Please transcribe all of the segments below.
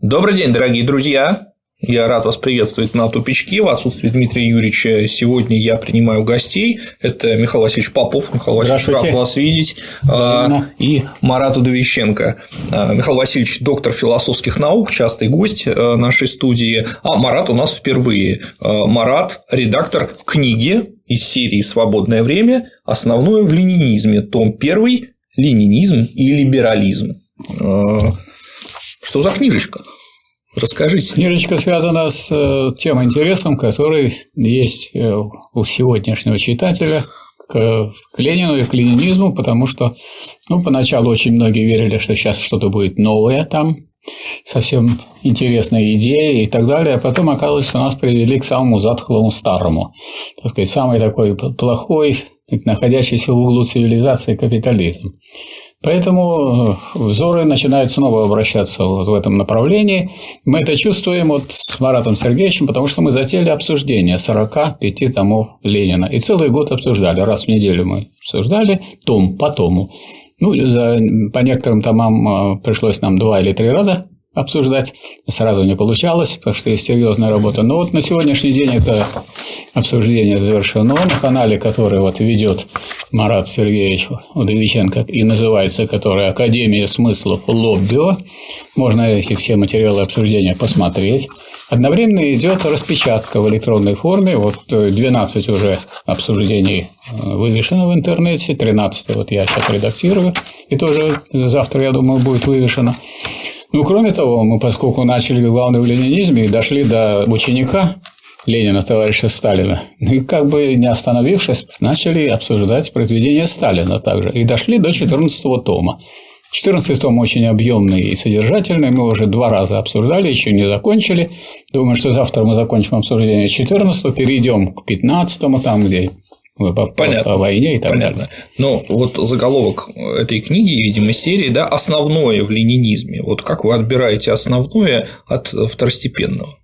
Добрый день, дорогие друзья! Я рад вас приветствовать на тупичке. В отсутствие Дмитрия Юрьевича сегодня я принимаю гостей. Это Михаил Васильевич Попов. Михаил Васильевич, рад вас видеть. Именно. И Марат Удовиченко. А, Михаил Васильевич – доктор философских наук, частый гость э, нашей студии. А Марат у нас впервые. А, Марат – редактор книги из серии «Свободное время. Основное в ленинизме». Том 1 «Ленинизм и либерализм». Что за книжечка? Расскажите. Книжечка связана с э, тем интересом, который есть э, у сегодняшнего читателя к Ленину и к ленинизму, потому что ну, поначалу очень многие верили, что сейчас что-то будет новое там, совсем интересные идеи и так далее, а потом оказалось, что нас привели к самому затхлому старому, так сказать, самый такой плохой, находящийся в углу цивилизации капитализм. Поэтому э, взоры начинают снова обращаться вот в этом направлении. Мы это чувствуем вот с Маратом Сергеевичем, потому что мы затеяли обсуждение 45 томов Ленина. И целый год обсуждали. Раз в неделю мы обсуждали том по тому. Ну, за, по некоторым томам э, пришлось нам два или три раза обсуждать. Сразу не получалось, потому что есть серьезная работа. Но вот на сегодняшний день это обсуждение завершено на канале, который вот ведет Марат Сергеевич Удовиченко и называется который «Академия смыслов Лоббио». Можно эти все материалы обсуждения посмотреть. Одновременно идет распечатка в электронной форме. Вот 12 уже обсуждений э, вывешено в интернете, 13 вот я сейчас редактирую, и тоже завтра, я думаю, будет вывешено. Ну, кроме того, мы, поскольку начали главное в ленинизме и дошли до ученика Ленина, товарища Сталина, и как бы не остановившись, начали обсуждать произведения Сталина также. И дошли до 14 тома. 14 том очень объемный и содержательный. Мы уже два раза обсуждали, еще не закончили. Думаю, что завтра мы закончим обсуждение 14 перейдем к 15 там, где Понятно. о войне и так Понятно. далее. Но вот заголовок этой книги, видимо, серии, да, основное в ленинизме. Вот как вы отбираете основное от второстепенного?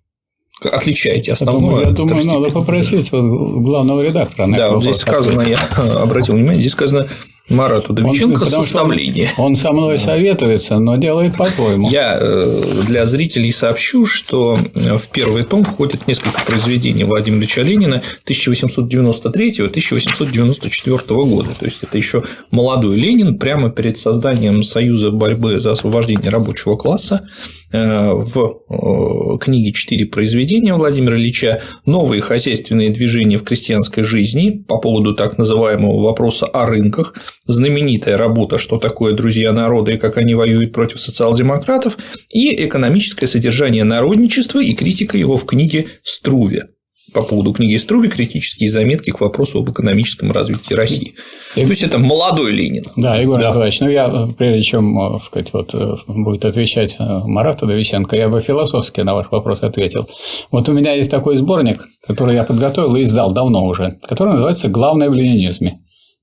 Отличаете основное. Я думаю, надо попросить вот главного редактора. да, вот здесь сказано, я обратил внимание, здесь сказано Марату Довиченко составление. Он, он со мной советуется, но делает по-твоему. Я э, для зрителей сообщу, что э, в первый том входит несколько произведений Владимира Ильича Ленина 1893-1894 года. То есть это еще молодой Ленин прямо перед созданием Союза борьбы за освобождение рабочего класса в э, книге «Четыре произведения» Владимира Ильича «Новые хозяйственные движения в крестьянской жизни» по поводу так называемого вопроса о рынках, знаменитая работа «Что такое друзья народа и как они воюют против социал-демократов» и «Экономическое содержание народничества и критика его в книге Струве» по поводу книги Струби критические заметки к вопросу об экономическом развитии России. И... То есть это молодой Ленин. Да, Егор да. Николаевич, ну я, прежде чем э, сказать, вот, э, будет отвечать э, Марату Довиченко, я бы философски на ваш вопрос ответил. Вот у меня есть такой сборник, который я подготовил и издал давно уже, который называется «Главное в ленинизме».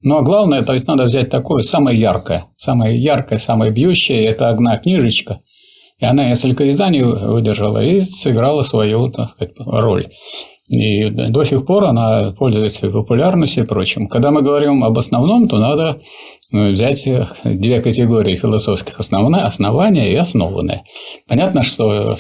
Ну, а главное, то есть надо взять такое самое яркое, самое яркое, самое бьющее, это одна книжечка, и она несколько изданий выдержала и сыграла свою так сказать, роль. И до сих пор она пользуется популярностью и прочим. Когда мы говорим об основном, то надо ну, взять две категории философских основания, основания и основанные. Понятно, что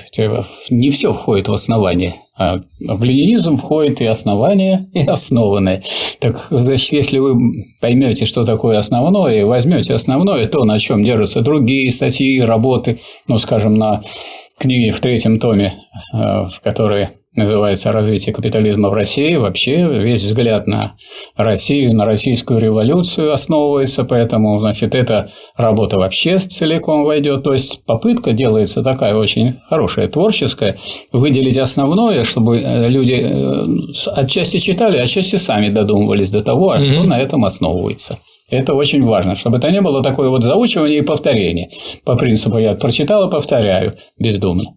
не все входит в основание, а в ленинизм входит и основание, и основанное. Так, значит, если вы поймете, что такое основное, и возьмете основное, то, на чем держатся другие статьи, работы, ну, скажем, на книге в третьем томе, э, в которой называется «Развитие капитализма в России». Вообще весь взгляд на Россию, на российскую революцию основывается, поэтому, значит, эта работа вообще целиком войдет. То есть попытка делается такая очень хорошая, творческая, выделить основное, чтобы э, люди э, отчасти читали, отчасти сами додумывались до того, а что на этом основывается. Это очень важно, чтобы это не было такое вот заучивание и повторение. По принципу я прочитал и повторяю бездумно.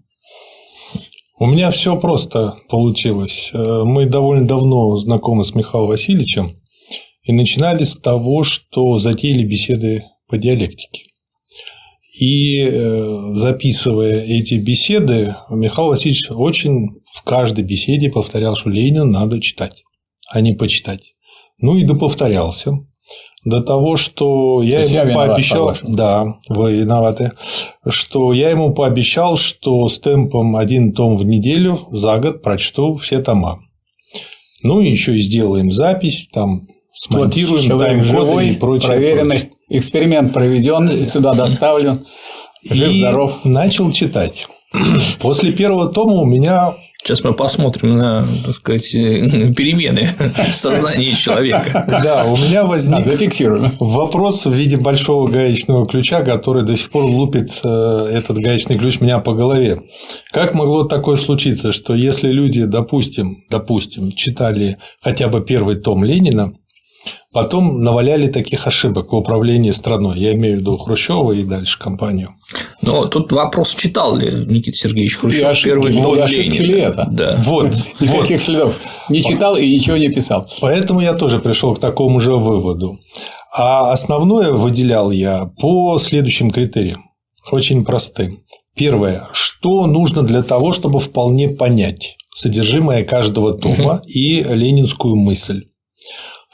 У меня все просто получилось. Э, мы довольно давно знакомы с Михаилом Васильевичем и начинали с того, что затеяли беседы по диалектике. И э, записывая эти беседы, Михаил Васильевич очень в каждой беседе повторял, что Ленина надо читать, а не почитать. Ну и доповторялся. До того, что я ему я пообещал, да, вы виноваты, что я ему пообещал, что с темпом один том в неделю за год прочту все тома. Ну и еще и сделаем запись, там смонтируем вот тайм-коды и прочее. Проверенный прочее. эксперимент проведен, и сюда доставлен. Жив, здоров. начал читать. После первого тома у меня Сейчас мы посмотрим на, так сказать, перемены в сознании человека. Да, у меня возник вопрос в виде большого гаечного ключа, который до сих пор лупит э, этот гаечный ключ меня по голове. Как могло такое случиться, что если люди, допустим, допустим, читали хотя бы первый том Ленина, Потом наваляли таких ошибок в управлении страной. Я имею в виду Хрущева и дальше компанию. Но тут вопрос, читал ли Никита Сергеевич Хрущев первый том Ленина. Ли это? Да. Вот. Никаких вот. следов. Не читал и ничего не писал. Поэтому я тоже пришел к такому же выводу. А основное выделял я по следующим критериям. Очень простым. Первое. Что нужно для того, чтобы вполне понять содержимое каждого тома и ленинскую мысль?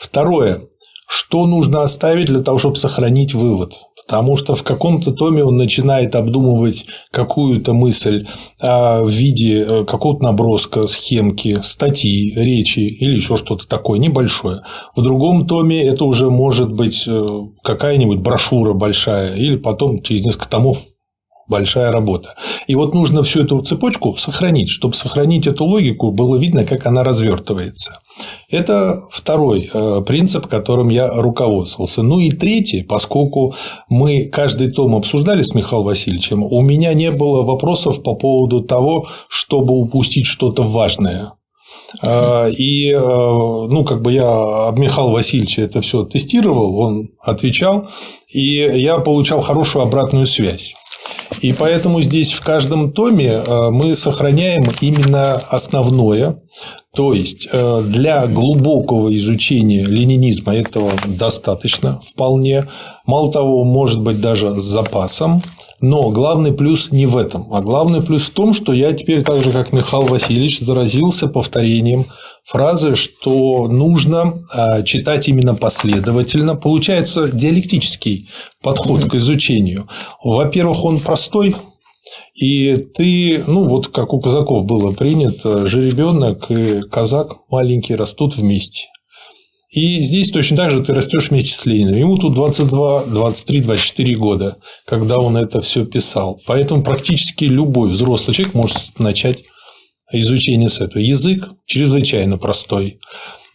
Второе. Что нужно оставить для того, чтобы сохранить вывод? Потому что в каком-то томе он начинает обдумывать какую-то мысль а, в виде э, какого-то наброска, схемки, статьи, речи или еще что-то такое небольшое. В другом томе это уже может быть э, какая-нибудь брошюра большая или потом через несколько томов большая работа. И вот нужно всю эту цепочку сохранить. Чтобы сохранить эту логику, было видно, как она развертывается. Это второй э, принцип, которым я руководствовался. Ну и третий, поскольку мы каждый том обсуждали с Михаилом Васильевичем, у меня не было вопросов по поводу того, чтобы упустить что-то важное. Э, и, э, ну, как бы я об Михаила Васильевича это все тестировал, он отвечал, и я получал хорошую обратную связь. И поэтому здесь в каждом томе э, мы сохраняем именно основное. То есть э, для глубокого изучения ленинизма этого достаточно вполне. Мало того, может быть даже с запасом. Но главный плюс не в этом, а главный плюс в том, что я теперь так же, как Михаил Васильевич, заразился повторением фразы, что нужно а, читать именно последовательно. Получается диалектический подход к изучению. Во-первых, он простой, и ты, ну вот как у казаков было принято, жеребенок и казак маленький растут вместе. И здесь точно так же ты растешь вместе с Лениным. Ему тут 22, 23, 24 года, когда он это все писал. Поэтому практически любой взрослый человек может начать изучение с этого. Язык чрезвычайно простой.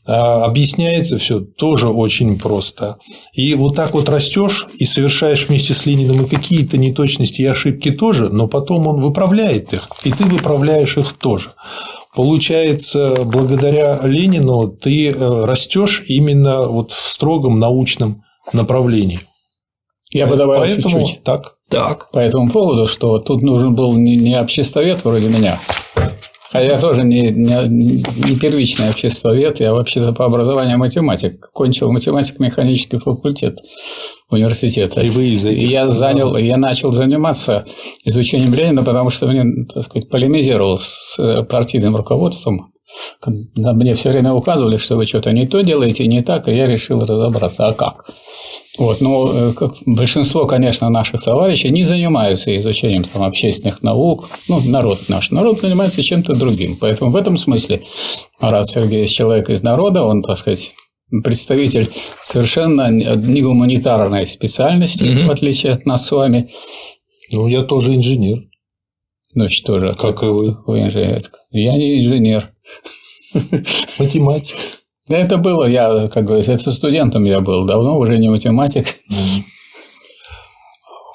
А объясняется все тоже очень просто. И вот так вот растешь и совершаешь вместе с Лениным и какие-то неточности и ошибки тоже, но потом он выправляет их, и ты выправляешь их тоже. Получается, благодаря Ленину ты э, растешь именно вот в строгом научном направлении. Я бы добавил Поэтому чуть-чуть. Так. так. По этому поводу, что тут нужен был не обществовед вроде меня, а я тоже не, не, не первичный обществовед, я вообще-то по образованию математик. Кончил математико-механический факультет университета. И вы из этих... И я занял, я начал заниматься изучением Ленина, потому что мне, так сказать, полемизировал с партийным руководством. Мне все время указывали, что вы что-то не то делаете, не так, и я решил разобраться, а как. Вот, но э, как большинство, конечно, наших товарищей не занимаются изучением там, общественных наук. Ну, народ наш. Народ занимается чем-то другим. Поэтому в этом смысле Марат Сергеевич человек из народа, он, так сказать, представитель совершенно не гуманитарной специальности, угу. в отличие от нас с вами. Ну, я тоже инженер. Ну, что же? Как и вы. Вы инженер. Я не инженер. Математик. Да это было, я, как говорится, это студентом я был, давно уже не математик.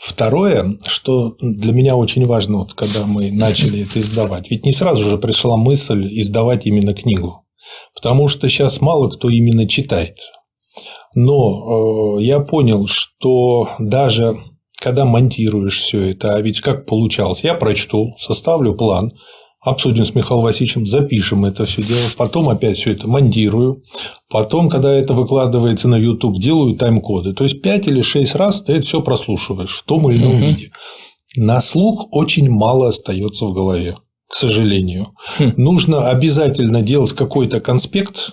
Второе, что для меня очень важно, вот, когда мы начали это издавать, ведь не сразу же пришла мысль издавать именно книгу, потому что сейчас мало кто именно читает. Но э, я понял, что даже когда монтируешь все это, а ведь как получалось, я прочту, составлю план, обсудим с Михаилом Васильевичем, запишем это все дело, потом опять все это монтирую, потом, когда это выкладывается на YouTube, делаю тайм-коды. То есть 5 или 6 раз ты это все прослушиваешь в том или ином угу. виде. На слух очень мало остается в голове, к сожалению. Хм. Нужно обязательно делать какой-то конспект,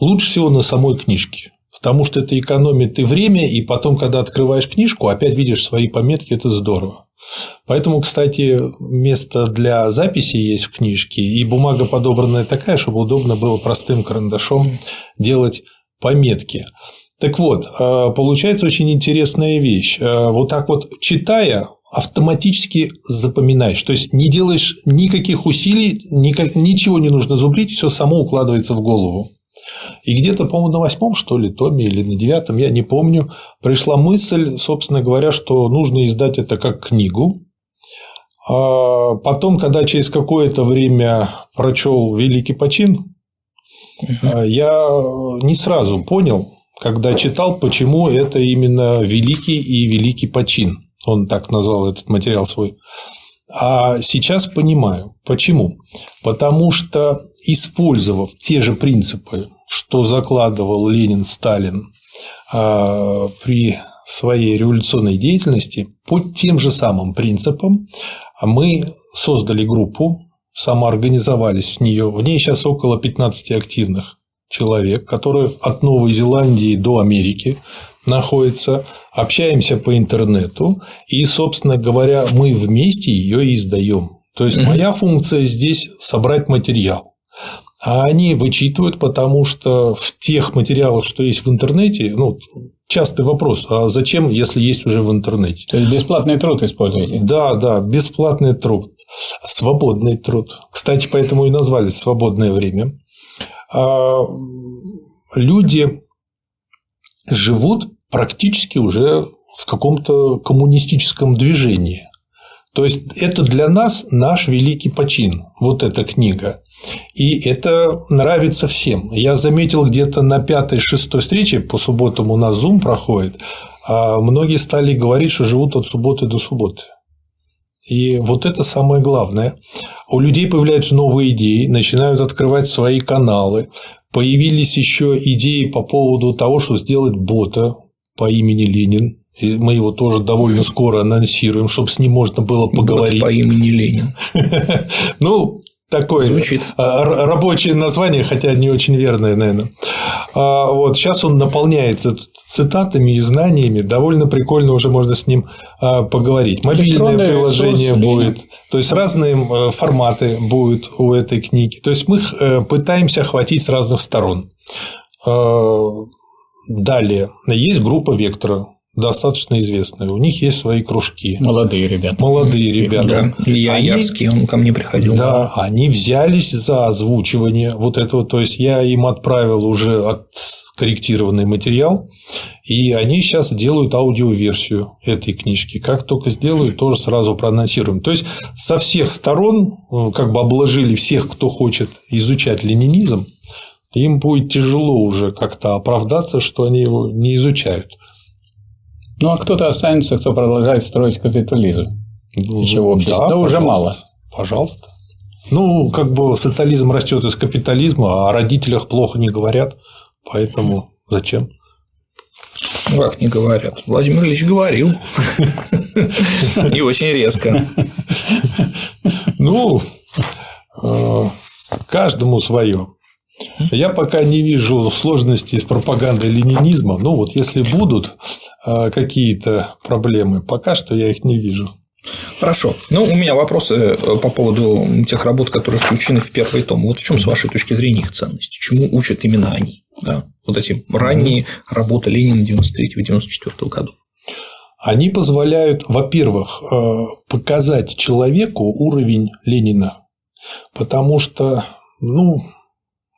лучше всего на самой книжке. Потому что это экономит и время, и потом, когда открываешь книжку, опять видишь свои пометки, это здорово. Поэтому, кстати, место для записи есть в книжке, и бумага подобранная такая, чтобы удобно было простым карандашом делать пометки. Так вот, э, получается очень интересная вещь. Э, вот так вот читая, автоматически запоминаешь. То есть не делаешь никаких усилий, никак, ничего не нужно зубрить, все само укладывается в голову. И где-то, по-моему, на восьмом, что ли, томе или на девятом, я не помню, пришла мысль, собственно говоря, что нужно издать это как книгу. А потом, когда через какое-то время прочел Великий почин, угу. я не сразу понял, когда читал, почему это именно великий и великий почин. Он так назвал этот материал свой. А сейчас понимаю. Почему? Потому что, использовав те же принципы, что закладывал Ленин, Сталин а, при своей революционной деятельности, по тем же самым принципам мы создали группу, самоорганизовались в нее. В ней сейчас около 15 активных человек, которые от Новой Зеландии до Америки находятся, общаемся по интернету, и, собственно говоря, мы вместе ее издаем. То есть моя функция здесь собрать материал. А они вычитывают, потому что в тех материалах, что есть в интернете, ну, частый вопрос, а зачем, если есть уже в интернете? То есть бесплатный труд используете? Да, да, бесплатный труд, свободный труд. Кстати, поэтому и назвали свободное время. А, люди живут практически уже в каком-то коммунистическом движении. То есть это для нас наш великий почин, вот эта книга. И это нравится всем. Я заметил где-то на пятой-шестой встрече, по субботам у нас Zoom проходит, а многие стали говорить, что живут от субботы до субботы. И вот это самое главное. У людей появляются новые идеи, начинают открывать свои каналы. Появились еще идеи по поводу того, что сделать бота по имени Ленин. И мы его тоже довольно скоро анонсируем, чтобы с ним можно было поговорить. Бот по имени Ленин. Ну, такое Звучит. А, рабочее название, хотя не очень верное, наверное. А, вот сейчас он наполняется цитатами и знаниями. Довольно прикольно уже можно с ним а, поговорить. Мобильное приложение будет. То есть разные э, форматы будут у этой книги. То есть мы э, пытаемся охватить с разных сторон. Далее есть группа Вектора достаточно известные. У них есть свои кружки. Молодые ребята. Молодые ребята. Да, Илья они, Ярский, он ко мне приходил. Да, они взялись за озвучивание вот этого. То есть я им отправил уже откорректированный материал, и они сейчас делают аудиоверсию этой книжки. Как только сделают, тоже сразу проанонсируем. То есть со всех сторон э, как бы обложили всех, кто хочет изучать ленинизм, им будет тяжело уже как-то оправдаться, что они его не изучают. Ну, а кто-то останется, кто продолжает строить капитализм. Ну, Еще в обществе. Да, Но уже мало. Пожалуйста. Ну, как бы социализм растет из капитализма, а о родителях плохо не говорят, поэтому зачем? Как не говорят? Владимир Ильич говорил. И очень резко. Ну, э, каждому свое. Я пока не вижу сложностей с пропагандой ленинизма. Ну, вот если будут а, какие-то проблемы, пока что я их не вижу. Хорошо. Ну, у меня вопросы э, по поводу тех работ, которые включены в первый том. Вот в чем, с вашей точки зрения, их ценность? Чему учат именно они? Да? Вот эти ранние работы Ленина 93-94 годов. Они позволяют, во-первых, э, показать человеку уровень Ленина. Потому что, ну,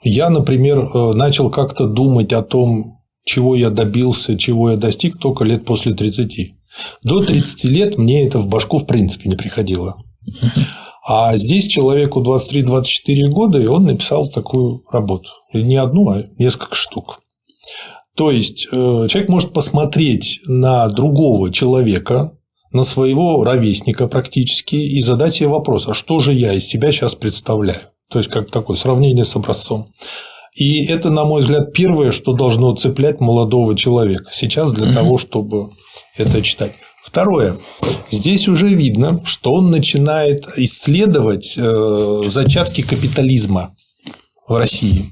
я, например, э, начал как-то думать о том, чего я добился, чего я достиг только лет после 30. До 30 лет мне это в башку в принципе не приходило. А здесь человеку 23-24 года, и он написал такую работу. И не одну, а несколько штук. То есть э, человек может посмотреть на другого человека, на своего ровесника практически, и задать себе вопрос, а что же я из себя сейчас представляю? То есть, как такое сравнение с образцом. И это, на мой взгляд, первое, что должно цеплять молодого человека сейчас для того, чтобы это читать. Второе. Здесь уже видно, что он начинает исследовать э, зачатки капитализма в России.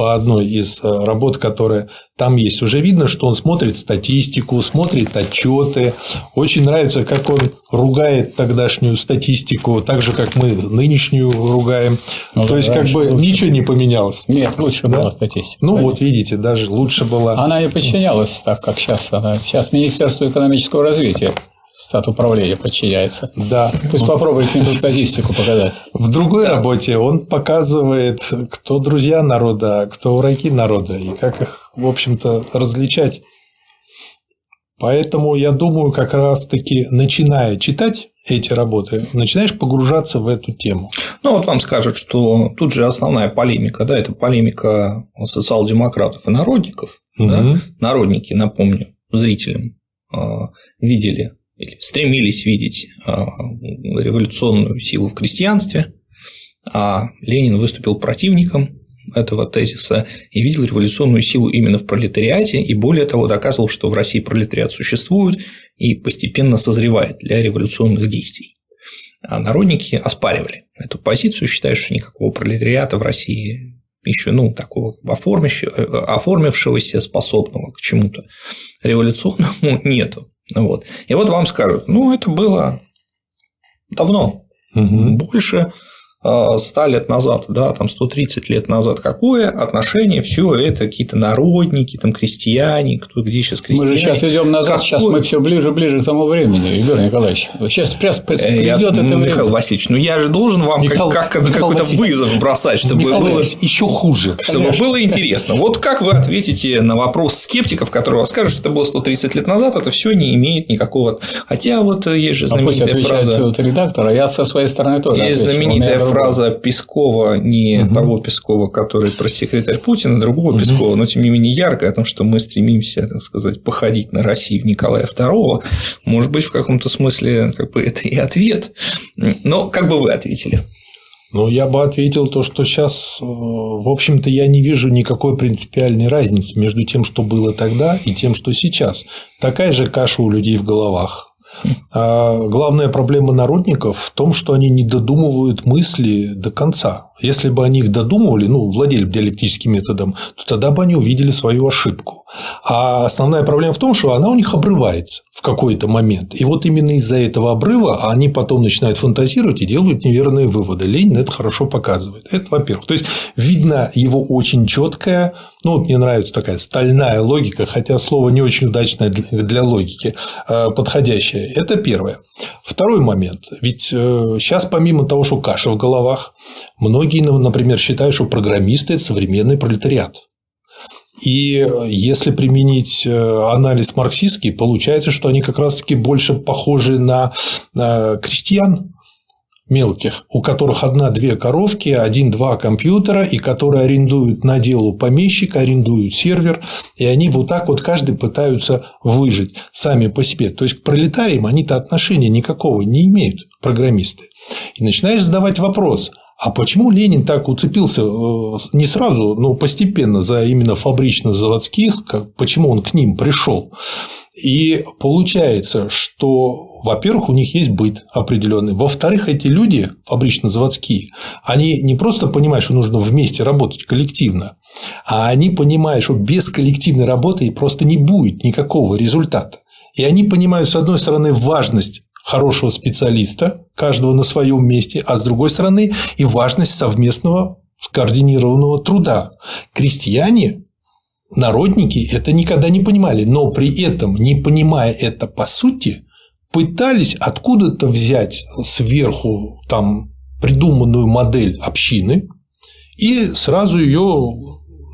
По одной из э, работ, которая там есть. Уже видно, что он смотрит статистику, смотрит отчеты. Очень нравится, как он ругает тогдашнюю статистику, так же, как мы нынешнюю ругаем. Ну, То есть, как бы лучше. ничего не поменялось. Нет, лучше да? была статистика. Ну, конечно. вот видите, даже лучше была. Она и подчинялась так, как сейчас. Она сейчас Министерство экономического развития стат управления подчиняется. Да. Пусть попробует статистику показать. В другой работе он показывает, кто друзья народа, а кто враги народа, и как их, в общем-то, различать. Поэтому я думаю, как раз-таки, начиная читать эти работы, начинаешь погружаться в эту тему. Ну, вот вам скажут, что тут же основная полемика, да, это полемика социал-демократов и народников. Угу. Да? Народники, напомню, зрителям а, видели или стремились видеть а, революционную силу в крестьянстве, а Ленин выступил противником этого тезиса и видел революционную силу именно в пролетариате, и более того доказывал, что в России пролетариат существует и постепенно созревает для революционных действий. А народники оспаривали эту позицию, считая, что никакого пролетариата в России еще, ну, такого оформившегося, способного к чему-то революционному нету. Вот. И вот вам скажут, ну, это было давно, угу. больше 100 лет назад, да, там 130 лет назад, какое отношение все это какие-то народники, там крестьяне, кто где сейчас крестьяне. Мы же сейчас идем назад, какое... сейчас мы все ближе ближе к тому времени, Егор Николаевич. Сейчас придет э, я, это Михаил время. Васильевич, ну я же должен вам Михаил, как, как, какой-то вызов бросать, чтобы Михаил было еще хуже, чтобы конечно. было интересно. Вот как вы ответите на вопрос скептиков, которые скажут, что это было 130 лет назад, это все не имеет никакого. Хотя вот есть же знаменитая а фраза. редактор, а я со своей стороны тоже. Есть знаменитая фраза Пескова, не угу. того Пескова, который про секретарь Путина, а другого угу. Пескова, но тем не менее яркая о том, что мы стремимся, так сказать, походить на Россию Николая II. Может быть, в каком-то смысле как бы это и ответ. Но как бы вы ответили? Ну, я бы ответил то, что сейчас, э, в общем-то, я не вижу никакой принципиальной разницы между тем, что было тогда, и тем, что сейчас. Такая же каша у людей в головах. А главная проблема народников в том, что они не додумывают мысли до конца. Если бы они их додумывали, ну, владели диалектическим методом, то тогда бы они увидели свою ошибку. А основная проблема в том, что она у них обрывается в какой-то момент. И вот именно из-за этого обрыва они потом начинают фантазировать и делают неверные выводы. Ленин это хорошо показывает. Это во-первых. То есть видно его очень четкая, ну, вот мне нравится такая стальная логика, хотя слово не очень удачное для логики, э, подходящее. Это первое. Второй момент. Ведь сейчас, э, помимо того, что каша в головах, многие, например, считают, что программисты – это современный пролетариат. И если применить э, анализ марксистский, получается, что они как раз-таки больше похожи на крестьян, мелких, у которых одна-две коровки, один-два компьютера, и которые арендуют на делу помещик, арендуют сервер, и они вот так вот каждый пытаются выжить сами по себе. То есть к пролетариям они-то отношения никакого не имеют, программисты. И начинаешь задавать вопрос, а почему Ленин так уцепился э, не сразу, но постепенно за именно фабрично-заводских, почему он к ним пришел? И получается, что, во-первых, у них есть быт определенный. Во-вторых, эти люди, фабрично-заводские, они не просто понимают, что нужно вместе работать коллективно, а они понимают, что без коллективной работы просто не будет никакого результата. И они понимают, с одной стороны, важность хорошего специалиста, каждого на своем месте, а с другой стороны и важность совместного скоординированного труда. Крестьяне, народники это никогда не понимали, но при этом, не понимая это по сути, пытались откуда-то взять сверху там придуманную модель общины и сразу ее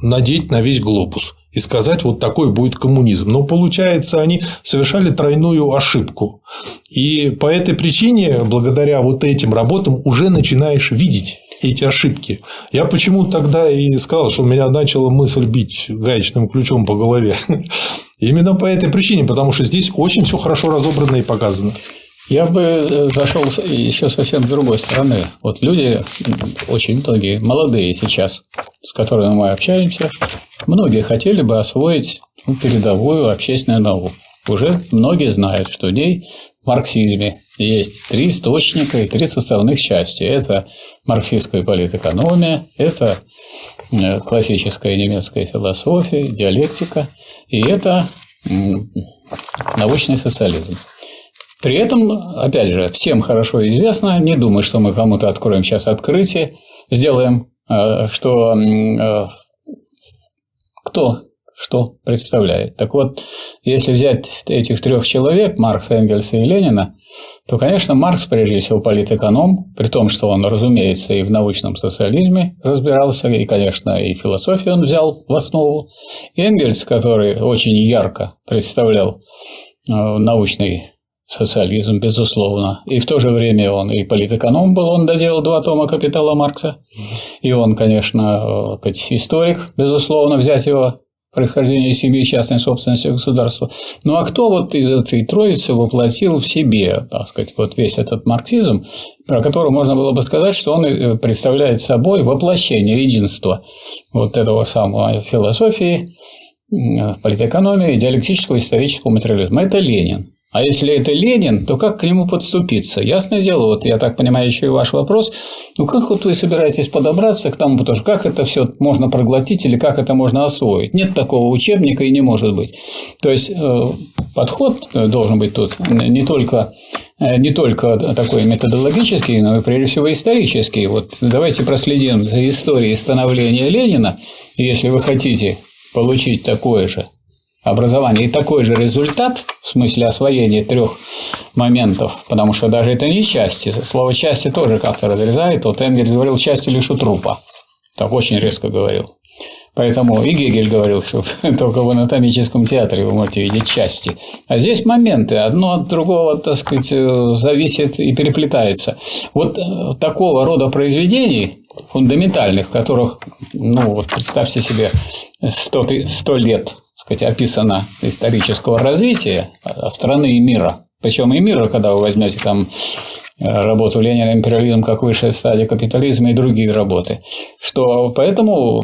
надеть на весь глобус и сказать, вот такой будет коммунизм. Но получается, они совершали тройную ошибку. И по этой причине, благодаря вот этим работам, уже начинаешь видеть эти ошибки. Я почему тогда и сказал, что у меня начала мысль бить гаечным ключом по голове. Именно по этой причине, потому что здесь очень все хорошо разобрано и показано. Я бы э, зашел еще совсем с другой стороны. Вот люди, очень многие, молодые сейчас, с которыми мы общаемся, многие хотели бы освоить ну, передовую общественную науку. уже многие знают, что в ней марксизме есть три источника и три составных части. Это марксистская политэкономия, это э, классическая немецкая философия, диалектика, и это научный социализм. При этом, опять же, всем хорошо известно, не думаю, что мы кому-то откроем сейчас открытие, сделаем, э, что э, кто что представляет. Так вот, если взять этих трех человек, Маркса, Энгельса и Ленина, то, конечно, Маркс, прежде всего, политэконом, при том, что он, разумеется, и в научном социализме разбирался, и, конечно, и философию он взял в основу. Энгельс, который очень ярко представлял э, научный социализм, безусловно. И в то же время он и политэконом был, он доделал два тома «Капитала Маркса». И он, конечно, э, историк, безусловно, взять его происхождение семьи частной собственности государства. Ну а кто вот из этой троицы воплотил в себе, так сказать, вот весь этот марксизм, про который можно было бы сказать, что он э, представляет собой воплощение единства вот этого самого философии, политэкономии, диалектического исторического материализма. Это Ленин. А если это Ленин, то как к нему подступиться? Ясное дело, вот я так понимаю еще и ваш вопрос, ну как вот вы собираетесь подобраться к тому, потому что как это все можно проглотить или как это можно освоить? Нет такого учебника и не может быть. То есть э, подход э, должен быть тут не только э, не только такой методологический, но и прежде всего исторический. Вот давайте проследим за историей становления Ленина, если вы хотите получить такое же образования. И такой же результат в смысле освоения трех моментов, потому что даже это не части. Слово части тоже как-то разрезает. Вот Энгельс говорил части лишь у трупа. Так очень резко говорил. Поэтому и Гегель говорил, что только в анатомическом театре вы можете видеть части. А здесь моменты, одно от другого, так сказать, зависит и переплетается. Вот э, такого рода произведений, фундаментальных, которых, ну, вот представьте себе, 100, 100 лет сказать, описано исторического развития страны и мира. Причем и мира, когда вы возьмете там Э, работу Ленина «Империализм как высшая стадия капитализма» и другие работы. Что поэтому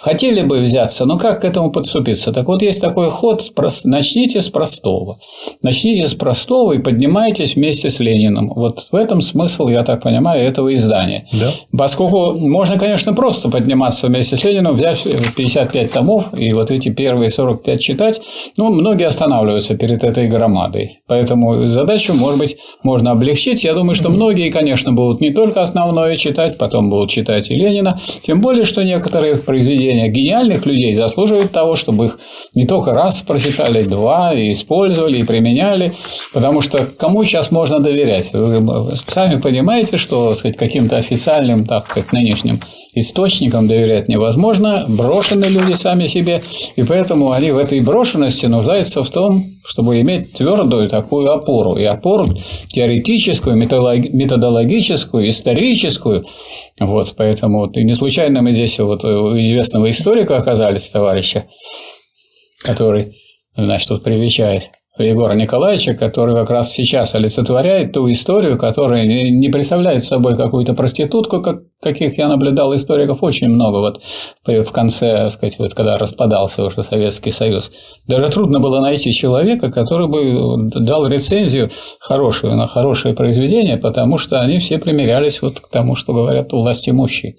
хотели бы взяться, но как к этому подступиться? Так вот, есть такой ход, начните с простого. Начните с простого и поднимайтесь вместе с Лениным. Вот в этом смысл, я так понимаю, этого издания. Да. Поскольку можно, конечно, просто подниматься вместе с Лениным, взять 55 томов и вот эти первые 45 читать, ну, многие останавливаются перед этой громадой. Поэтому задачу, может быть, можно облегчить. Я думаю, что многие, конечно, будут не только основное читать, потом будут читать и Ленина, тем более, что некоторые произведения гениальных людей заслуживают того, чтобы их не только раз прочитали, два, и использовали, и применяли, потому что кому сейчас можно доверять? Вы сами понимаете, что сказать, каким-то официальным, так сказать, нынешним источникам доверять невозможно, брошены люди сами себе, и поэтому они в этой брошенности нуждаются в том, чтобы иметь твердую такую опору, и опору теоретическую, методологическую, историческую. Вот, поэтому вот, и не случайно мы здесь вот у известного историка оказались, товарища, который, значит, тут привечает Егора Николаевича, который как раз сейчас олицетворяет ту историю, которая не представляет собой какую-то проститутку, как, каких я наблюдал историков очень много вот в конце, так сказать, вот когда распадался уже Советский Союз. Даже трудно было найти человека, который бы дал рецензию хорошую на хорошее произведение, потому что они все примерялись вот к тому, что говорят власть имущие.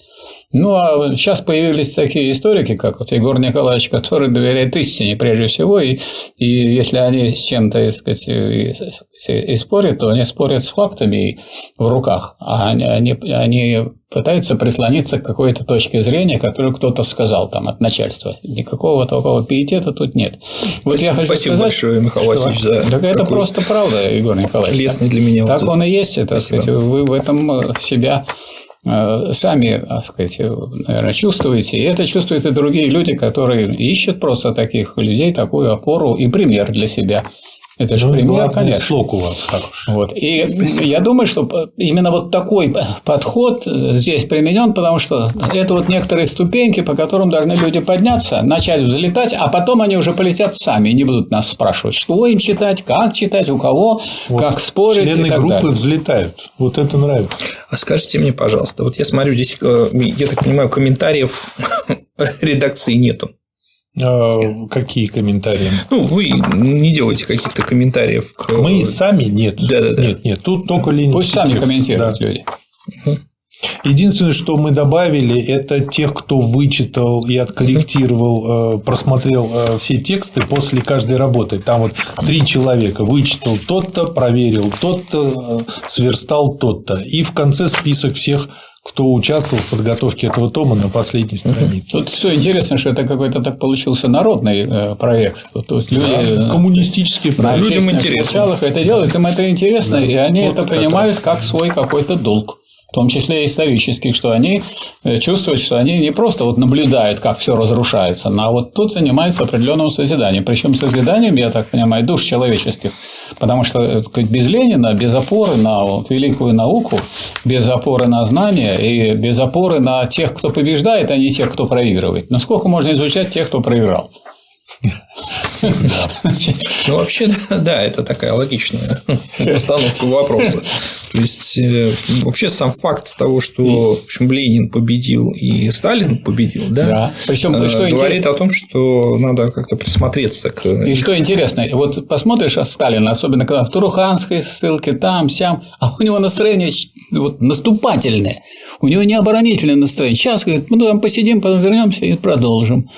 Ну, а сейчас появились такие историки, как вот Егор Николаевич, который доверяет истине прежде всего, и, и если они с чем-то, так сказать, и, спорят, то они спорят с фактами в руках, а они, они пытаются прислониться к какой-то точке зрения, которую кто-то сказал там от начальства. Никакого такого пиетета тут нет. Вот спасибо, я хочу спасибо сказать, большое, Михаил Васильевич, за Так это просто правда, Егор Николаевич. Лестный для меня. Так он и есть, это, сказать, вы в этом себя Э, сами, так сказать, наверное, чувствуете. И это чувствуют и другие люди, которые ищут просто таких людей, такую опору и пример для себя. Это же ну, пример, конечно. слог у вас хороший. Вот. И я думаю, что именно вот такой подход здесь применен, потому что это вот некоторые ступеньки, по которым должны люди подняться, начать взлетать, а потом они уже полетят сами, не будут нас спрашивать, что им читать, как читать, у кого, вот как спорить. Члены и так группы далее. взлетают. Вот это нравится. А скажите мне, пожалуйста, вот я смотрю, здесь, э, я так понимаю, комментариев редакции нету. Э, какие комментарии? Ну, вы не делаете каких-то комментариев. К... Мы сами нет. Да, да, да. Нет, нет, тут только Ленин. Пусть сами комментируют да. люди. Единственное, что мы добавили, это тех, кто вычитал и откорректировал, э, просмотрел э, все тексты после каждой работы. Там вот три человека вычитал тот-то, проверил тот-то, сверстал тот-то. И в конце список всех кто участвовал в подготовке этого тома на последней странице. Тут все интересно, что это какой-то так получился народный э, проект. То есть люди да, коммунистический проект. Людям интересно. это делают, им это интересно, да. и они вот это понимают как свой какой-то долг том числе и исторических, что они э, чувствуют, что они не просто вот наблюдают, как все разрушается, а вот тут занимаются определенным созиданием. Причем созиданием, я так понимаю, душ человеческих. Потому что э, сказать, без Ленина, без опоры на вот, великую науку, без опоры на знания и без опоры на тех, кто побеждает, а не тех, кто проигрывает. Но сколько можно изучать тех, кто проиграл? Ну, вообще, да, это такая логичная постановка вопроса. То есть, э, вообще сам факт того, что в общем, Ленин победил и Сталин победил, да, да. Причем, э, что говорит интерес... о том, что надо как-то присмотреться к. И что интересно, вот посмотришь о Сталина, особенно когда в Туруханской ссылке, там, сям, а у него настроение вот, наступательное, у него не оборонительное настроение. Сейчас, говорит, мы там посидим, потом вернемся и продолжим.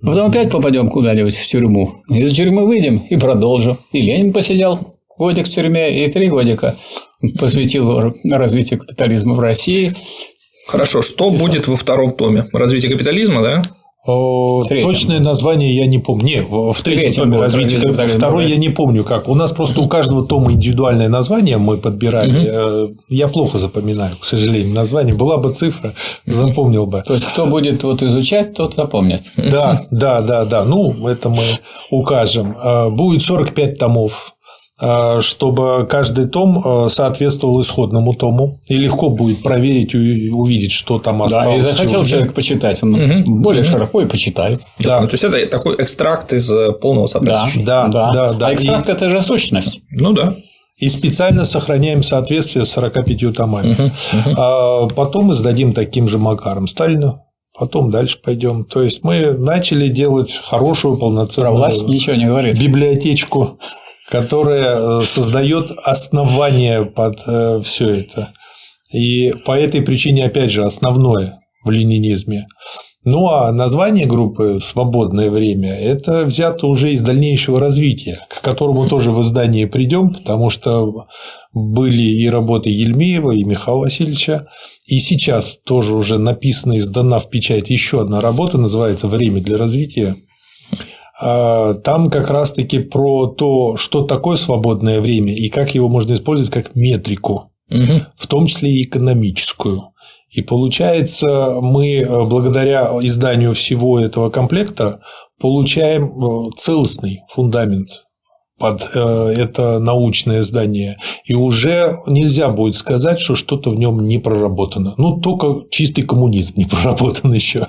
Потом опять попадем куда-нибудь в тюрьму. Из тюрьмы выйдем и продолжим. И Ленин посидел годик в тюрьме, и три годика посвятил развитию капитализма в России. Хорошо, что и будет во втором томе? Развитие капитализма, да? Точное название я не помню. Не, в третьем томе развития капитализма. Второй я не помню как. У нас просто у каждого тома индивидуальное название мы подбирали. Угу. Я плохо запоминаю, к сожалению, название. Была бы цифра, запомнил бы. То есть, кто будет вот изучать, тот запомнит. Да, да, да, да. Ну, это мы укажем. Э, будет 45 томов Э, чтобы каждый том э, соответствовал исходному тому, и легко будет проверить и увидеть, что там осталось. Да, и захотел человек почитать, он угу. более угу. широко и почитает. Да. Ну, то есть это такой экстракт из э, полного соответствия. Да, да, да. да, А экстракт и... это же сущность. Ну да. И специально сохраняем соответствие с 45 томами. Угу, угу. А потом издадим таким же макаром Сталину. Потом дальше пойдем. То есть мы начали делать хорошую полноценную Про власть ничего не говорит. библиотечку которая э, создает основание под э, все это. И по этой причине, опять же, основное в ленинизме. Ну а название группы «Свободное время» – это взято уже из дальнейшего развития, к которому тоже в издании придем, потому что были и работы Ельмеева, и Михаила Васильевича, и сейчас тоже уже написана и сдана в печать еще одна работа, называется «Время для развития», там как раз-таки про то, что такое свободное время и как его можно использовать как метрику, угу. в том числе и экономическую. И получается, мы э, благодаря изданию всего этого комплекта получаем э, целостный фундамент под э, это научное здание, и уже нельзя будет сказать, что что-то в нем не проработано. Ну, только чистый коммунизм не проработан еще.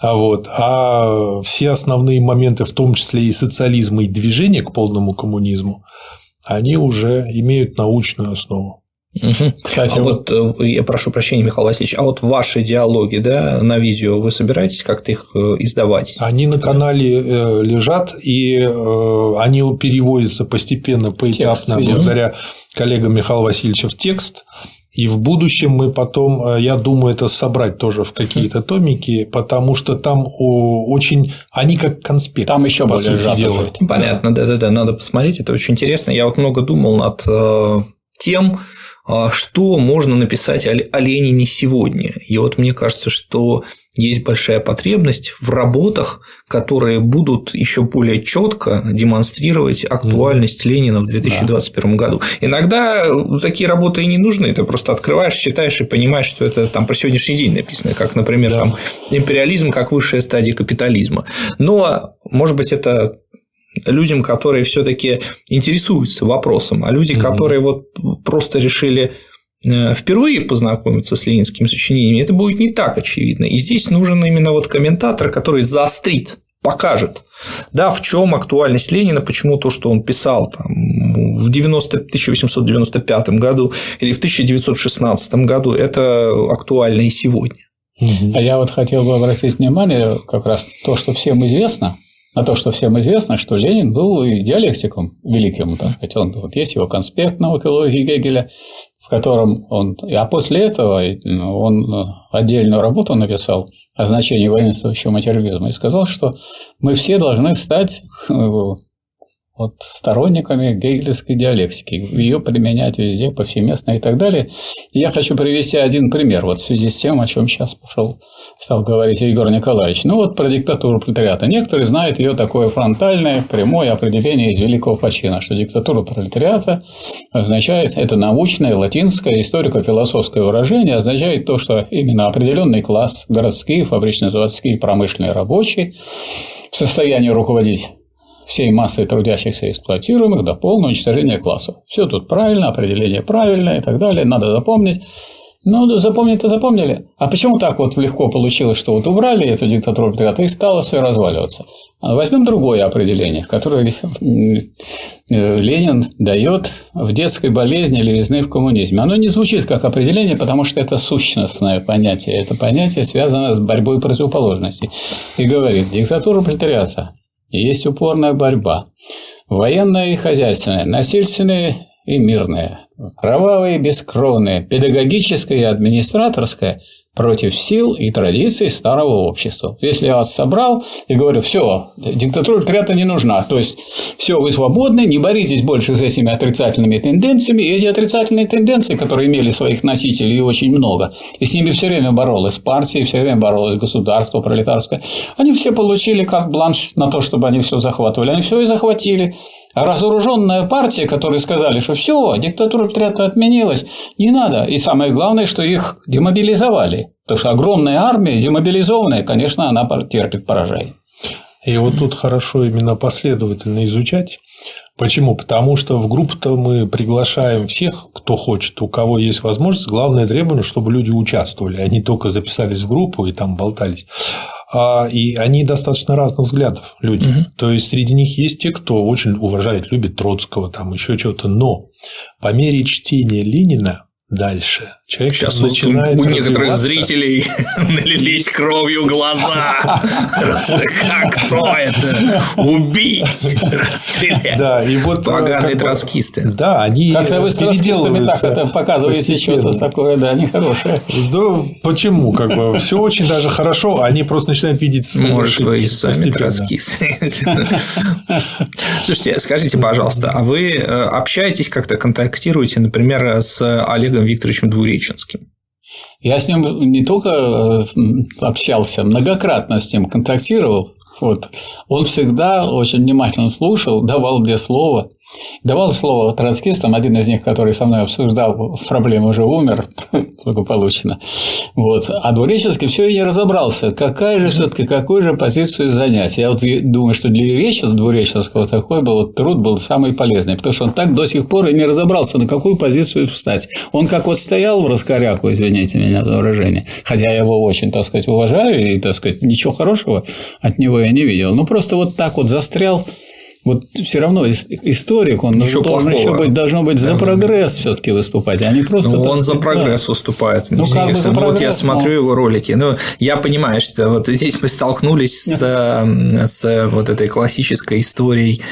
А, вот. а все основные моменты, в том числе и социализма, и движения к полному коммунизму, они уже имеют научную основу. Угу. Кстати, а вот... вот э, я прошу прощения, Михаил Васильевич, а вот ваши диалоги, да, на видео вы собираетесь как-то их э, издавать? Они на канале э, лежат, и они переводятся постепенно, поэтапно, текст, благодаря коллегам Михаила Васильевича в текст. И в будущем мы потом, я думаю, это собрать тоже в какие-то томики, потому что там очень они как конспект. Там еще более делают. Понятно, да-да-да, надо посмотреть, это очень интересно. Я вот много думал над тем, а что можно написать о Ленине сегодня. И вот мне кажется, что есть большая потребность в работах, которые будут еще более четко демонстрировать актуальность mm. Ленина в 2021 да. году. Иногда такие работы и не нужны, ты просто открываешь, читаешь и понимаешь, что это там про сегодняшний день написано, как, например, да. там империализм как высшая стадия капитализма. Но, может быть, это людям, которые все-таки интересуются вопросом, а люди, mm-hmm. которые вот просто решили э, впервые познакомиться с ленинскими сочинениями, это будет не так очевидно. И здесь нужен именно вот комментатор, который заострит, покажет, да, в чем актуальность Ленина, почему то, что он писал там, в 90, 1895 году или в 1916 году, это актуально и сегодня. А я вот хотел бы обратить внимание как раз то, что всем известно, на то, что всем известно, что Ленин был и диалектиком великим, так сказать. Он, вот есть его конспект науки логики Гегеля, в котором он... А после этого ну, он отдельную работу написал о значении воинствующего материализма и сказал, что мы все должны стать вот, сторонниками гегелевской диалектики, ее применять везде, повсеместно и так далее. И я хочу привести один пример вот в связи с тем, о чем сейчас пошел, стал говорить Егор Николаевич. Ну вот про диктатуру пролетариата. Некоторые знают ее такое фронтальное, прямое определение из великого почина, что диктатура пролетариата означает, это научное, латинское, историко-философское выражение, означает то, что именно определенный класс, городские, фабрично-заводские, промышленные рабочие в состоянии руководить всей массой трудящихся и эксплуатируемых до полного уничтожения классов. Все тут правильно, определение правильное и так далее, надо запомнить. Ну, запомнить-то запомнили. А почему так вот легко получилось, что вот убрали эту диктатуру пролетариата и стало все разваливаться? А возьмем другое определение, которое э, Ленин дает в детской болезни левизны в коммунизме. Оно не звучит как определение, потому что это сущностное понятие. Это понятие связано с борьбой противоположностей. И говорит, диктатура пролетариата есть упорная борьба. Военная и хозяйственная, насильственная и мирная, кровавая и бескровная, педагогическая и администраторская против сил и традиций старого общества. Если я вас собрал и говорю, все, диктатура пролетариата не нужна, то есть все, вы свободны, не боритесь больше с этими отрицательными тенденциями, и эти отрицательные тенденции, которые имели своих носителей очень много, и с ними все время боролась партия, все время боролось государство пролетарское, они все получили как бланш на то, чтобы они все захватывали, они все и захватили, разоруженная партия, которые сказали, что все, диктатура пролетариата отменилась, не надо. И самое главное, что их демобилизовали. Потому что огромная армия, демобилизованная, конечно, она терпит поражение. И вот тут хорошо именно последовательно изучать. Почему? Потому что в группу-то мы приглашаем всех, кто хочет, у кого есть возможность. Главное требование, чтобы люди участвовали, они только записались в группу и там болтались. А, и они достаточно разных взглядов люди. Угу. То есть среди них есть те, кто очень уважает, любит Троцкого, там еще что-то. Но по мере чтения Ленина дальше. Человек Сейчас начинает у, у некоторых зрителей налились кровью глаза. Как кто это? Убить! Расстрелять! Да, и вот э, Поганые троцкисты. Да, они Как-то вы с троцкистами так это показываете что-то такое, да, нехорошее. Да, почему? Как бы все очень даже хорошо, они просто начинают видеть Может, вы и сами троцкисты. Слушайте, скажите, пожалуйста, а вы э, общаетесь как-то, контактируете, например, с Олегом Викторовичем Двуреченским? Я с ним не только э, общался, многократно с ним контактировал. Вот. Он всегда очень внимательно слушал, давал мне слово. Давал слово троцкистам, один из них, который со мной обсуждал проблему, уже умер благополучно. Вот. А Двуреченский все и не разобрался, какая же все-таки, какую же позицию занять. Я вот думаю, что для Реченского, Двуреченского такой был труд был самый полезный, потому что он так до сих пор и не разобрался, на какую позицию встать. Он как вот стоял в раскоряку, извините меня за выражение, хотя я его очень, так сказать, уважаю и, так сказать, ничего хорошего от него я не видел. Ну, просто вот так вот застрял вот все равно историк, он Ничего должен плохого. еще быть, должно быть за прогресс все-таки выступать, а не просто. Ну, он за прогресс да. выступает. Ну, как бы за ну, вот я смотрю его ролики. Ну, я понимаю, что вот здесь мы столкнулись с, с вот этой классической историей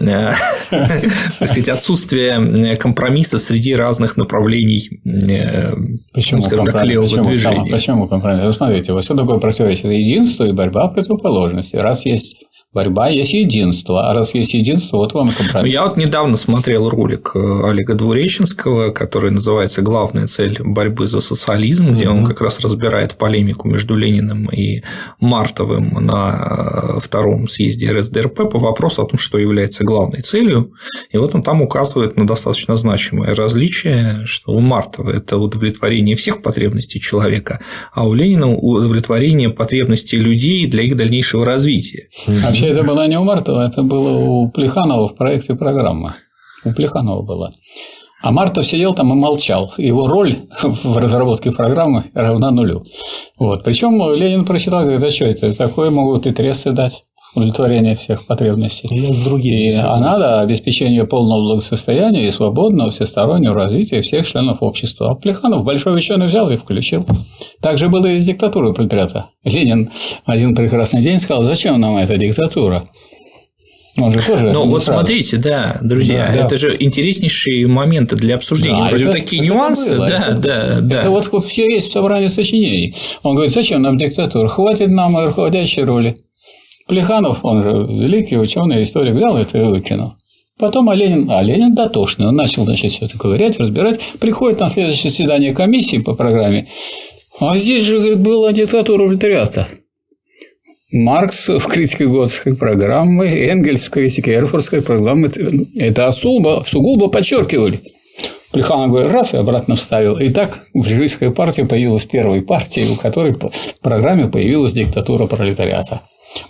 э, так сказать, отсутствие компромиссов среди разных направлений э, Почему левого Почему? движения. Почему компромисс? Смотрите, вот что такое противоречие? Это единство и борьба противоположности. Раз есть Борьба есть единство, а раз есть единство, вот вам и компромисс. Я вот недавно смотрел ролик э, Олега Двуреченского, который называется «Главная цель борьбы за социализм», где угу. он как раз разбирает полемику между Лениным и Мартовым на э, втором съезде РСДРП по вопросу о том, что является главной целью. И вот он там указывает на достаточно значимое различие, что у Мартова это удовлетворение всех потребностей человека, а у Ленина удовлетворение потребностей людей для их дальнейшего развития. Вообще это было не у Мартова, это было у Плеханова в проекте программы. У Плеханова было. А Мартов сидел там и молчал. Его роль в разработке программы равна нулю. Вот. Причем Ленин прочитал, говорит, а что это? Такое могут и трессы дать удовлетворение всех потребностей. И, с другими и а надо обеспечение полного благосостояния и свободного всестороннего развития всех членов общества. А Плеханов большой ученый взял и включил. Так же было и с диктатурой пролетариата. Ленин один прекрасный день сказал, зачем нам эта диктатура? Он же тоже Ну, вот сразу. смотрите, да, друзья, Да, это же интереснейшие моменты для обсуждения. Да, Вроде это- такие это нюансы, было, да, это- да, да. Это вот все есть в собрании сочинений. Он говорит, зачем нам диктатура? Хватит нам руководящей роли. Плеханов, он же великий ученый, историк, взял это и выкинул. Потом а Ленин, а Ленин дотошный, он начал, значит, все это ковырять, разбирать. Приходит на следующее заседание комиссии по программе, а здесь же, говорит, была диктатура пролетариата. Маркс в критике Готской программы, Энгельс в критике Эрфуртской программы это особо, сугубо подчеркивали. Плеханов говорит, раз и обратно вставил. И так большевистская партия появилась первой партией, у которой в программе появилась диктатура пролетариата.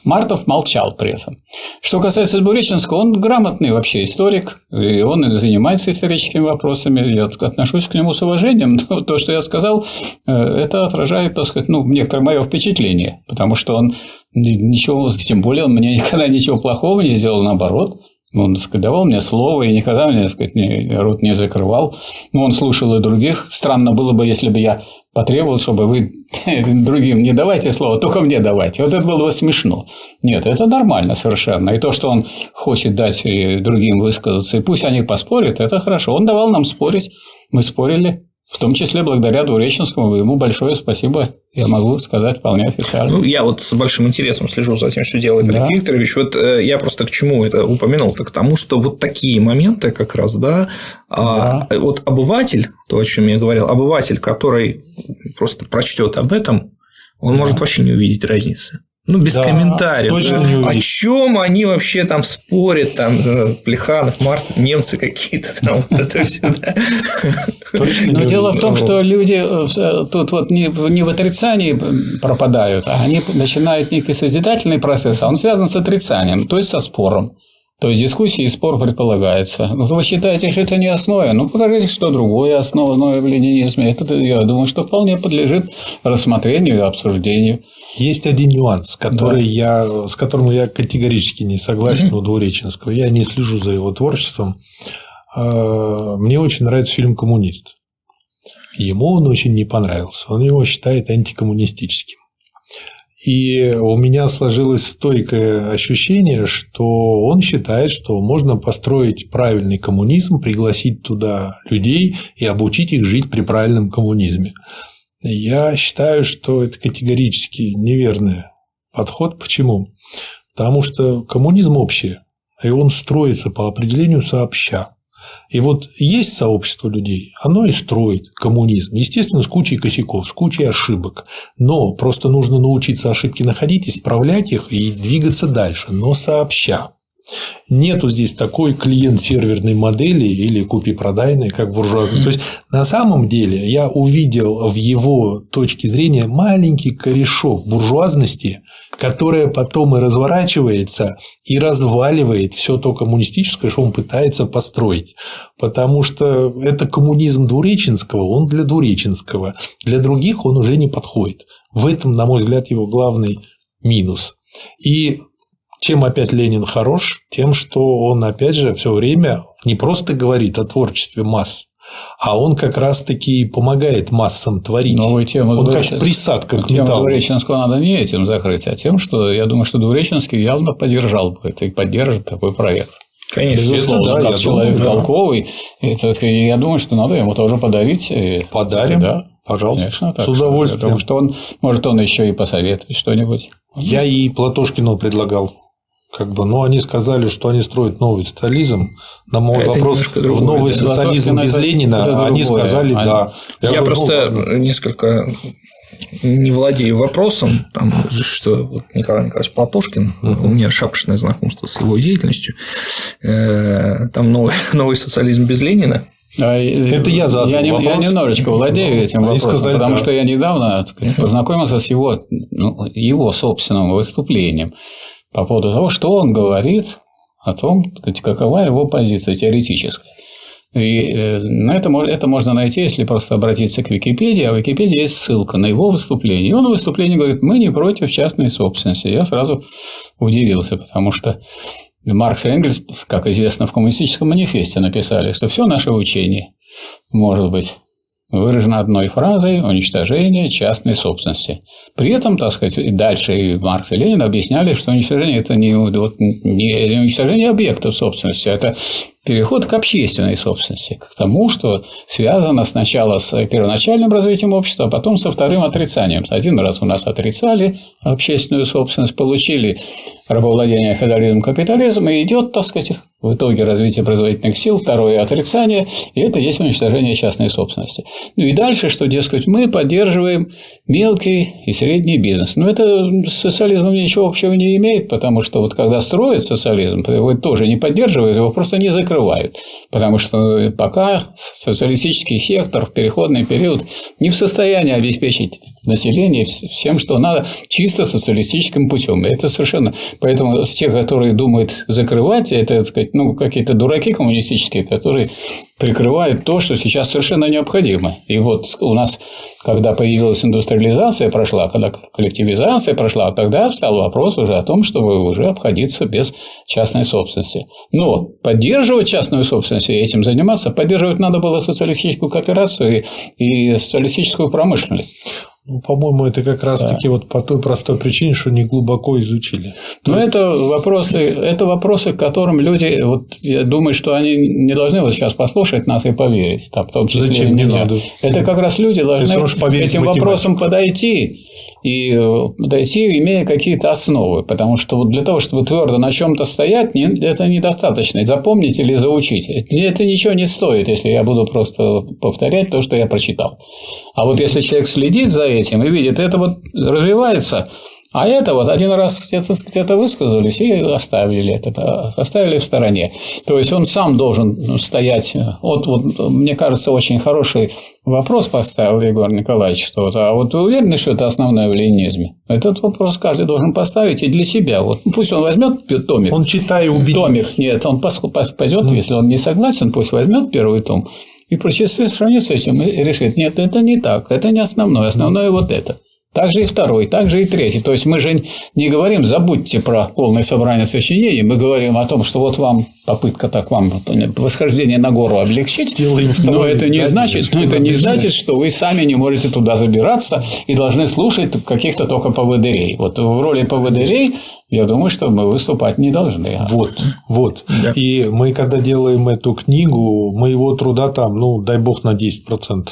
Мартов молчал при этом. Что касается Двуреченского, он грамотный вообще историк, и он занимается историческими вопросами. Я отношусь к нему с уважением. Но то, что я сказал, э, это отражает, так сказать, ну, некоторое мое впечатление, потому что он ничего, тем более он мне никогда ничего плохого не сделал, наоборот. Он сказать, давал мне слово и никогда мне сказать, не, рот не закрывал. Но он слушал и других. Странно было бы, если бы я потребовал, чтобы вы другим не давайте слово, только мне давайте. Вот это было бы смешно. Нет, это нормально совершенно. И то, что он хочет дать и другим высказаться, и пусть они поспорят, это хорошо. Он давал нам спорить, мы спорили. В том числе благодаря Двуреченскому, ему большое спасибо, я могу сказать вполне официально. Ну, я вот с большим интересом слежу за тем, что делает Олег Да. Викторович. Вот э, я просто к чему это упомянул? Так к тому, что вот такие моменты как раз, да, а, вот обыватель, то, о чем я говорил, обыватель, который просто прочтет об этом, он может вообще не увидеть разницы. Ну, без Да, комментариев. точно Да. не О чем они вообще там спорят, там, э, Плеханов, Март, немцы какие-то там, вот это все. Но не дело в том, что люди э, тут вот не, в- не в отрицании пропадают, а они начинают некий созидательный процесс, а он связан с отрицанием, то есть со спором. То есть дискуссии и спор предполагается. Ну, вы считаете, что это не основа? Ну, покажите, что другое основное в ленинизме. Это, я думаю, что вполне подлежит рассмотрению и обсуждению. Есть один нюанс, который я, с которым я категорически не согласен у Двуреченского. Я не слежу за его творчеством. А, Мне очень нравится фильм «Коммунист». Ему он очень не понравился. Он его считает антикоммунистическим. И у меня сложилось стойкое ощущение, что он считает, что можно построить правильный коммунизм, пригласить туда людей и обучить их жить при правильном коммунизме. Я считаю, что это категорически неверный подход. Почему? Потому что коммунизм общий, и он строится по определению сообща. И вот есть сообщество людей, оно и строит коммунизм. Естественно, с кучей косяков, с кучей ошибок. Но просто нужно научиться ошибки находить, исправлять их и двигаться дальше, но сообща. Нету здесь такой клиент-серверной модели или купи-продайной, как буржуазной. То есть, на самом деле, я увидел в его точке зрения маленький корешок буржуазности, которая потом и разворачивается и разваливает все то коммунистическое, что он пытается построить. Потому что это коммунизм Двуреченского, он для Двуреченского. Для других он уже не подходит. В этом, на мой взгляд, его главный минус. И чем опять Ленин хорош? Тем, что он, опять же, все время не просто говорит о творчестве масс, а он как раз-таки помогает массам творить. Новую тему он как присадка к Тему металлу. Двуреченского надо не этим закрыть, а тем, что я думаю, что Двуреченский явно поддержал бы это и поддержит такой проект. Конечно. Безусловно, да, как человек думаю, да. толковый, это, я думаю, что надо ему тоже подарить. и- Подарим, Да, пожалуйста, конечно, так с удовольствием. Думаю, что он, может, он еще и посоветует что-нибудь. Я и Платошкину предлагал. Как бы, но они сказали, что они строят новый социализм. На мой Это вопрос, в новый социализм без это- Ленина, это они другое. сказали Они- да. Я, говорю, ну, просто ладно. несколько не владею вопросом, там, что вот Николай Николаевич Платошкин, у меня шапочное знакомство с его деятельностью, Э, там новый, новый социализм без Ленина, А, э, Это я задал я, не- я вопрос. немножечко владею этим Они вопросом, сказали, потому да. что я недавно сказать, познакомился с его, ну, его собственным выступлением по поводу того, что он говорит о том, какова его позиция теоретическая. И э, на это, это можно найти, если просто обратиться к Википедии, а в Википедии есть ссылка на его выступление. И он в выступлении говорит, мы не против частной собственности. Я сразу удивился, потому что Маркс и Энгельс, как известно, в коммунистическом манифесте написали, что все наше учение может быть выражено одной фразой уничтожение частной собственности. При этом, так сказать, и дальше и Маркс и Ленин объясняли, что уничтожение – это не, вот, не уничтожение объектов собственности, это переход к общественной собственности, к тому, что связано сначала с первоначальным развитием общества, а потом со вторым отрицанием. Один раз у нас отрицали общественную собственность, получили рабовладение, феодализм, капитализм, и идет, так сказать, в итоге развитие производительных сил, второе отрицание, и это есть уничтожение частной собственности. Ну и дальше, что, дескать, мы поддерживаем мелкий и средний бизнес. Но это с социализмом ничего общего не имеет, потому что вот когда строят социализм, его тоже не поддерживают, его просто не закрывают. Потому что пока социалистический сектор в переходный период не в состоянии обеспечить население всем, что надо, чисто социалистическим путем. Это совершенно... Поэтому те, которые думают закрывать, это, так сказать, ну, какие-то дураки коммунистические, которые прикрывают то, что сейчас совершенно необходимо. И вот у нас, когда появилась индустриализация прошла, когда коллективизация прошла, тогда встал вопрос уже о том, чтобы уже обходиться без частной собственности. Но поддерживать частную собственность и этим заниматься, поддерживать надо было социалистическую кооперацию и социалистическую промышленность. Ну, по-моему, это как раз-таки да. вот по той простой причине, что не глубоко изучили. Но есть... это вопросы, это вопросы, к которым люди, вот я думаю, что они не должны вот сейчас послушать нас и поверить, там, в том числе Зачем не надо? Это как раз люди должны этим вопросам подойти и э, подойти, имея какие-то основы, потому что вот для того, чтобы твердо на чем-то стоять, это недостаточно запомнить или заучить. Это ничего не стоит, если я буду просто повторять то, что я прочитал. А вот если человек следит за этим и видит, это вот развивается, а это вот один раз где-то где высказались и оставили это, оставили в стороне. То есть он сам должен стоять. Вот, вот мне кажется, очень хороший вопрос поставил Егор Николаевич, что вот, а вот вы уверены, что это основное в ленинизме? Этот вопрос каждый должен поставить и для себя. Вот пусть он возьмет томик. Он читая убедится. Томик, нет, он пойдет, mm. если он не согласен, пусть возьмет первый том и прочитает, сравнит с этим и решит, нет, это не так, это не основное, основное вот это. Также и второй, также и третий. То есть мы же не говорим, забудьте про полное собрание сочинений, мы говорим о том, что вот вам попытка так вам восхождение на гору облегчить, но это не значит, но это не значит, что вы сами не можете туда забираться и должны слушать каких-то только поводырей. Вот в роли поводырей я думаю, что мы выступать не должны. Вот, вот. Да. И мы, когда делаем эту книгу, моего труда там, ну, дай бог, на 10%.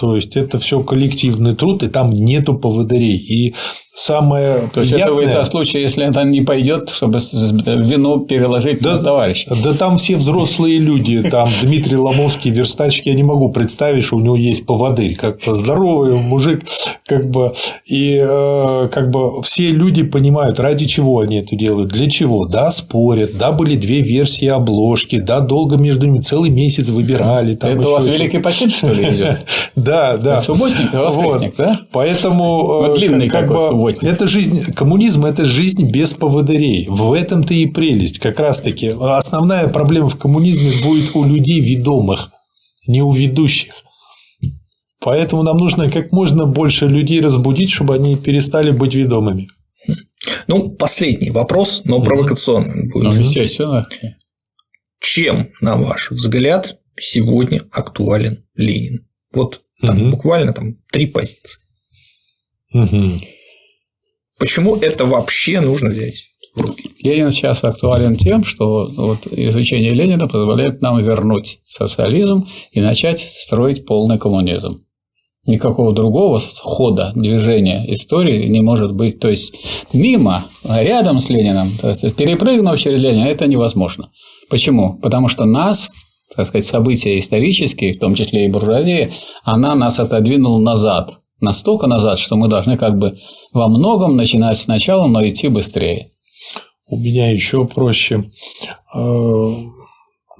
То есть это все коллективный труд, и там нету поводырей. И самое То есть приятное... это в случае, если это не пойдет, чтобы вину переложить да, на товарища. Да там все взрослые люди, там Дмитрий Ломовский, верстальщик, я не могу представить, что у него есть поводырь, как-то здоровый мужик, как бы, и э, как бы все люди понимают, ради чего они это делают, для чего, да, спорят, да, были две версии обложки, да, долго между ними целый месяц выбирали. Там это у вас великий пакет, что ли, идет? Да, да. Субботник, воскресник, да? Поэтому длинный как бы это жизнь, коммунизм – это жизнь без поводырей. В этом-то и прелесть. Как раз-таки основная проблема в коммунизме будет у людей ведомых, не у ведущих. Поэтому нам нужно как можно больше людей разбудить, чтобы они перестали быть ведомыми. Ну, последний вопрос, но провокационный будет. Ну, естественно. Чем, на ваш взгляд, сегодня актуален Ленин? Вот там угу. буквально там три позиции. Угу. Почему это вообще нужно взять в руки? Ленин сейчас актуален тем, что вот изучение Ленина позволяет нам вернуть социализм и начать строить полный коммунизм. Никакого другого хода движения истории не может быть. То есть мимо, рядом с Лениным, перепрыгнув через Ленина, это невозможно. Почему? Потому что нас так сказать, события исторические, в том числе и буржуазия, она нас отодвинула назад настолько назад, что мы должны как бы во многом начинать сначала, но идти быстрее. У меня еще проще. Э,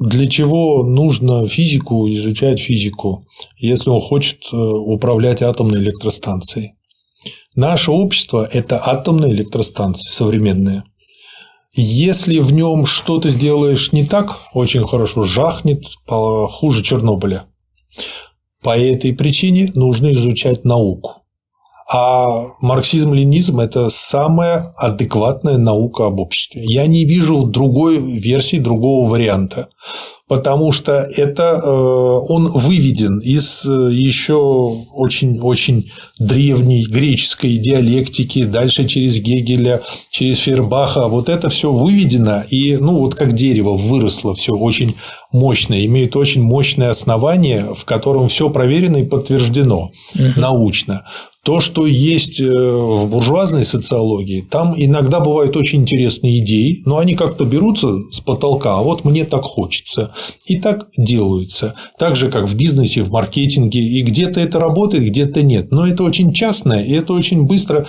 для чего нужно физику изучать физику, если он хочет э, управлять атомной электростанцией? Наше общество – это атомные электростанции современные. Если в нем что-то сделаешь не так, очень хорошо жахнет, хуже Чернобыля. По этой причине нужно изучать науку. А марксизм-ленизм – это самая адекватная наука об обществе. Я не вижу другой версии, другого варианта потому что это э, он выведен из э, еще очень-очень древней греческой диалектики, дальше через Гегеля, через Фербаха. Вот это все выведено, и ну вот как дерево выросло все очень мощное, имеет очень мощное основание, в котором все проверено и подтверждено угу. научно. То, что есть э, в буржуазной социологии, там иногда бывают очень интересные идеи, но они как-то берутся с потолка, а вот мне так хочется. И так делаются. Так же, как в бизнесе, в маркетинге. И где-то это работает, где-то нет. Но это очень частное, и это очень быстро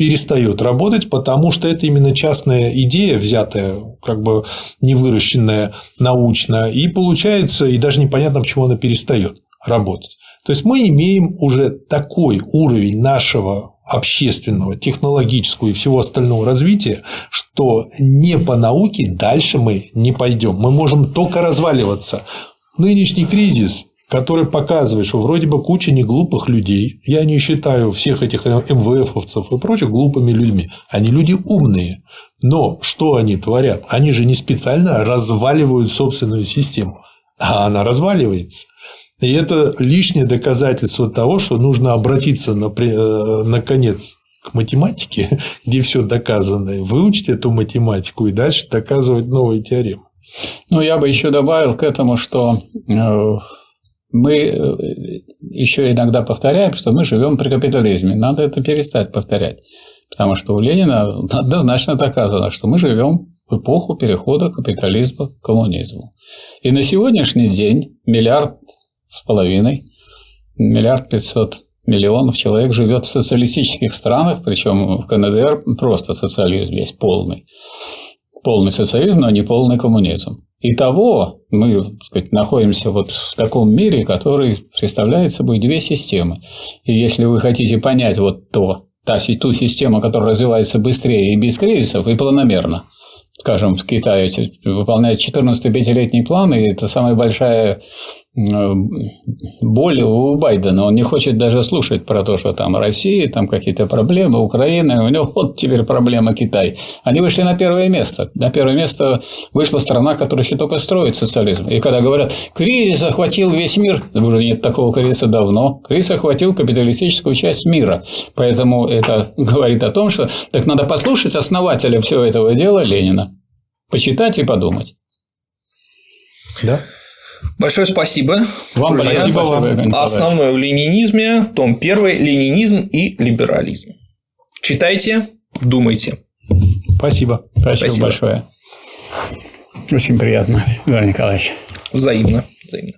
перестает работать, потому что это именно частная идея, взятая, как бы не выращенная научно, и получается, и даже непонятно, почему она перестает работать. То есть мы имеем уже такой уровень нашего общественного, технологического и всего остального развития, что не по науке дальше мы не пойдем. Мы можем только разваливаться. Нынешний кризис который показывает, что вроде бы куча неглупых людей. Я не считаю всех этих МВФовцев и прочих глупыми людьми. Они люди умные. Но что они творят? Они же не специально разваливают собственную систему, а она разваливается. И это лишнее доказательство того, что нужно обратиться, э, наконец, к математике, где все доказано, выучить эту математику и дальше доказывать новые теоремы. Ну, я бы еще добавил к этому, что э, мы э, еще иногда повторяем, что мы живем при капитализме. Надо это перестать повторять. Потому что у Ленина однозначно доказано, что мы живем в эпоху перехода капитализма к коммунизму. И на сегодняшний день миллиард с половиной, миллиард пятьсот миллионов человек живет в социалистических странах, причем в КНДР просто социализм есть полный. Полный социализм, но не полный коммунизм. Итого мы так сказать, находимся вот в таком мире, который представляет собой две системы. И если вы хотите понять вот то, та, ту систему, которая развивается быстрее и без кризисов, и планомерно, скажем, в Китае выполняет 14 пятилетний план, и это самая большая боль у Байдена. Он не хочет даже слушать про то, что там Россия, там какие-то проблемы, Украина, у него вот теперь проблема Китай. Они вышли на первое место. На первое место вышла страна, которая еще только строит социализм. И когда говорят, кризис охватил весь мир, уже нет такого кризиса давно, кризис охватил капиталистическую часть мира. Поэтому это говорит о том, что так надо послушать основателя всего этого дела Ленина, почитать и подумать. Да. Большое спасибо. Вам Друзья, спасибо. Вам. Основное в ленинизме, том 1 «Ленинизм и либерализм». Читайте, думайте. Спасибо. Спасибо, спасибо. большое. Очень приятно, Иван Николаевич. Взаимно. Взаимно.